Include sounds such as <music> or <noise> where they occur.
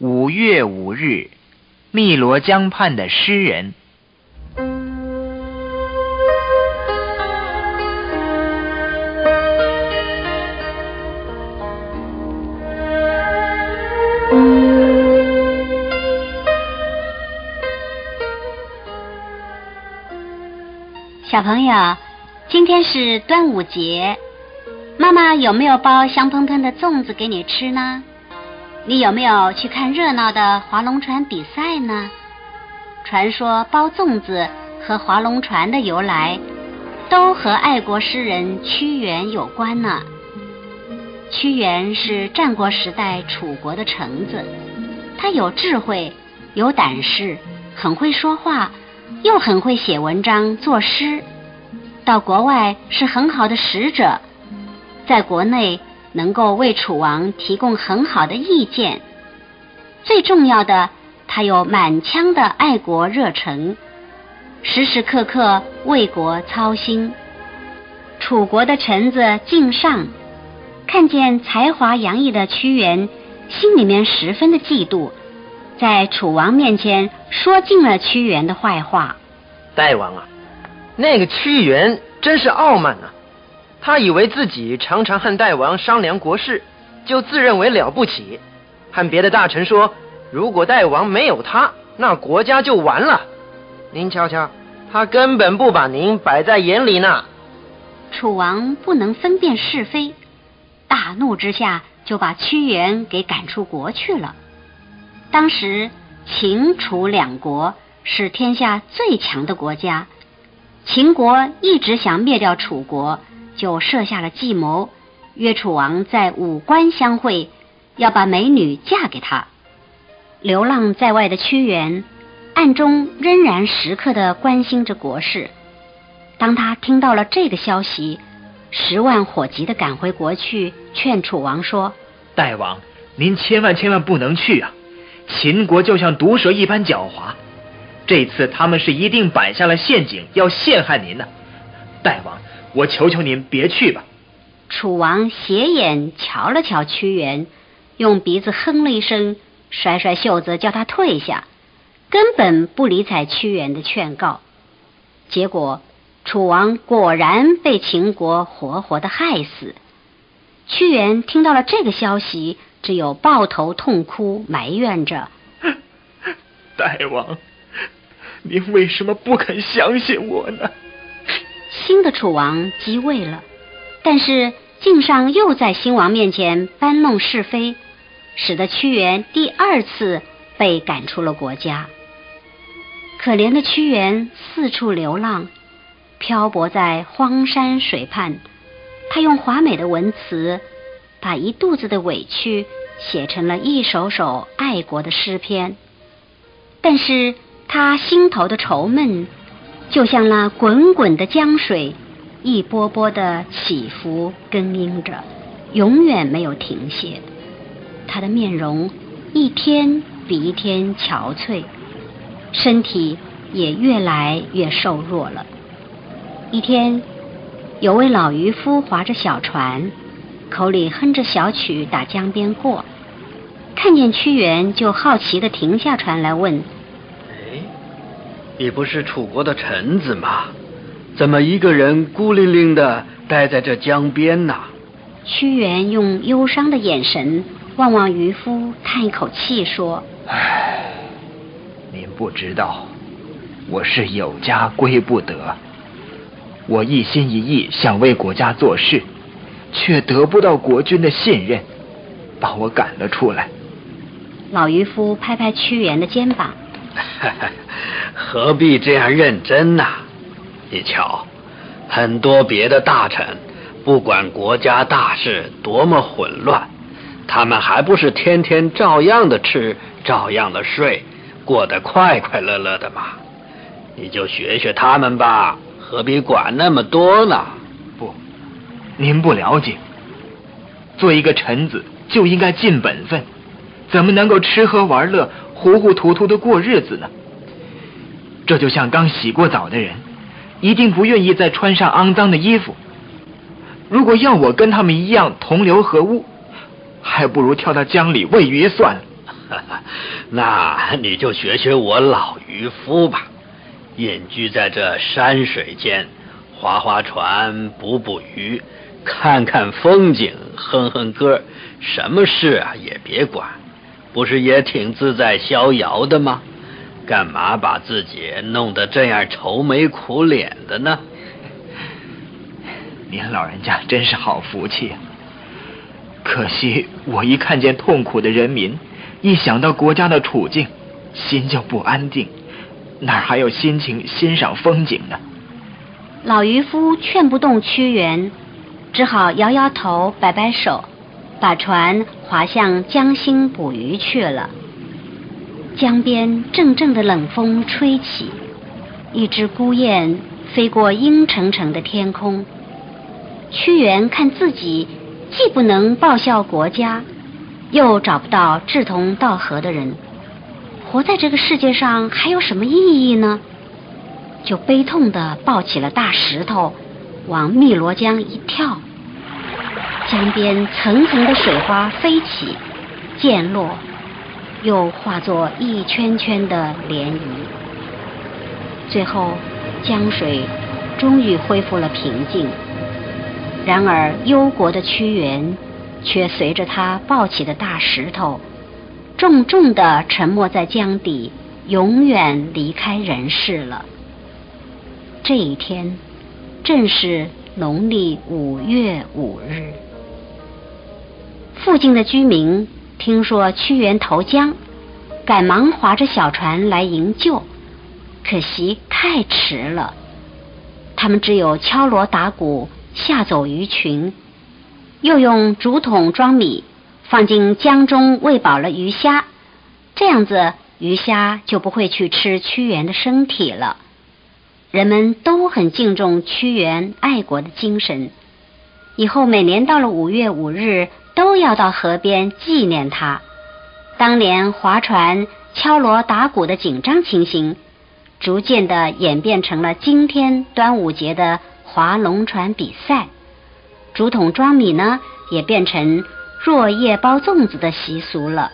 五月五日，汨罗江畔的诗人。小朋友，今天是端午节，妈妈有没有包香喷喷的粽子给你吃呢？你有没有去看热闹的划龙船比赛呢？传说包粽子和划龙船的由来，都和爱国诗人屈原有关呢。屈原是战国时代楚国的臣子，他有智慧，有胆识，很会说话，又很会写文章作诗。到国外是很好的使者，在国内。能够为楚王提供很好的意见，最重要的，他有满腔的爱国热忱，时时刻刻为国操心。楚国的臣子敬上看见才华洋溢的屈原，心里面十分的嫉妒，在楚王面前说尽了屈原的坏话。大王啊，那个屈原真是傲慢啊！他以为自己常常和大王商量国事，就自认为了不起，和别的大臣说，如果大王没有他，那国家就完了。您瞧瞧，他根本不把您摆在眼里呢。楚王不能分辨是非，大怒之下就把屈原给赶出国去了。当时秦楚两国是天下最强的国家，秦国一直想灭掉楚国。就设下了计谋，约楚王在武关相会，要把美女嫁给他。流浪在外的屈原，暗中仍然时刻的关心着国事。当他听到了这个消息，十万火急的赶回国去，劝楚王说：“大王，您千万千万不能去啊！秦国就像毒蛇一般狡猾，这次他们是一定摆下了陷阱，要陷害您呢。大王。”我求求您别去吧。楚王斜眼瞧了瞧屈原，用鼻子哼了一声，甩甩袖子叫他退下，根本不理睬屈原的劝告。结果，楚王果然被秦国活活的害死。屈原听到了这个消息，只有抱头痛哭，埋怨着：“ <laughs> 大王，您为什么不肯相信我呢？”新的楚王即位了，但是晋上又在新王面前搬弄是非，使得屈原第二次被赶出了国家。可怜的屈原四处流浪，漂泊在荒山水畔，他用华美的文词，把一肚子的委屈写成了一首首爱国的诗篇。但是他心头的愁闷。就像那滚滚的江水，一波波的起伏更应着，永远没有停歇。他的面容一天比一天憔悴，身体也越来越瘦弱了。一天，有位老渔夫划着小船，口里哼着小曲打江边过，看见屈原，就好奇的停下船来问。你不是楚国的臣子吗？怎么一个人孤零零的待在这江边呢？屈原用忧伤的眼神望望渔夫，叹一口气说：“唉，您不知道，我是有家归不得。我一心一意想为国家做事，却得不到国君的信任，把我赶了出来。”老渔夫拍拍屈原的肩膀。<laughs> 何必这样认真呢？你瞧，很多别的大臣，不管国家大事多么混乱，他们还不是天天照样的吃，照样的睡，过得快快乐乐的吗？你就学学他们吧，何必管那么多呢？不，您不了解，做一个臣子就应该尽本分，怎么能够吃喝玩乐、糊糊涂涂的过日子呢？这就像刚洗过澡的人，一定不愿意再穿上肮脏的衣服。如果要我跟他们一样同流合污，还不如跳到江里喂鱼算了。<laughs> 那你就学学我老渔夫吧，隐居在这山水间，划划船，捕捕鱼，看看风景，哼哼歌，什么事啊也别管，不是也挺自在逍遥的吗？干嘛把自己弄得这样愁眉苦脸的呢？<laughs> 您老人家真是好福气啊！可惜我一看见痛苦的人民，一想到国家的处境，心就不安定，哪还有心情欣赏风景呢？老渔夫劝不动屈原，只好摇摇头，摆摆手，把船划向江心捕鱼去了。江边阵阵的冷风吹起，一只孤雁飞过阴沉沉的天空。屈原看自己既不能报效国家，又找不到志同道合的人，活在这个世界上还有什么意义呢？就悲痛地抱起了大石头，往汨罗江一跳。江边层层的水花飞起，溅落。又化作一圈圈的涟漪，最后江水终于恢复了平静。然而忧国的屈原却随着他抱起的大石头，重重地沉没在江底，永远离开人世了。这一天正是农历五月五日，附近的居民。听说屈原投江，赶忙划着小船来营救，可惜太迟了。他们只有敲锣打鼓吓走鱼群，又用竹筒装米放进江中喂饱了鱼虾，这样子鱼虾就不会去吃屈原的身体了。人们都很敬重屈原爱国的精神，以后每年到了五月五日。都要到河边纪念他。当年划船、敲锣打鼓的紧张情形，逐渐的演变成了今天端午节的划龙船比赛。竹筒装米呢，也变成若叶包粽子的习俗了。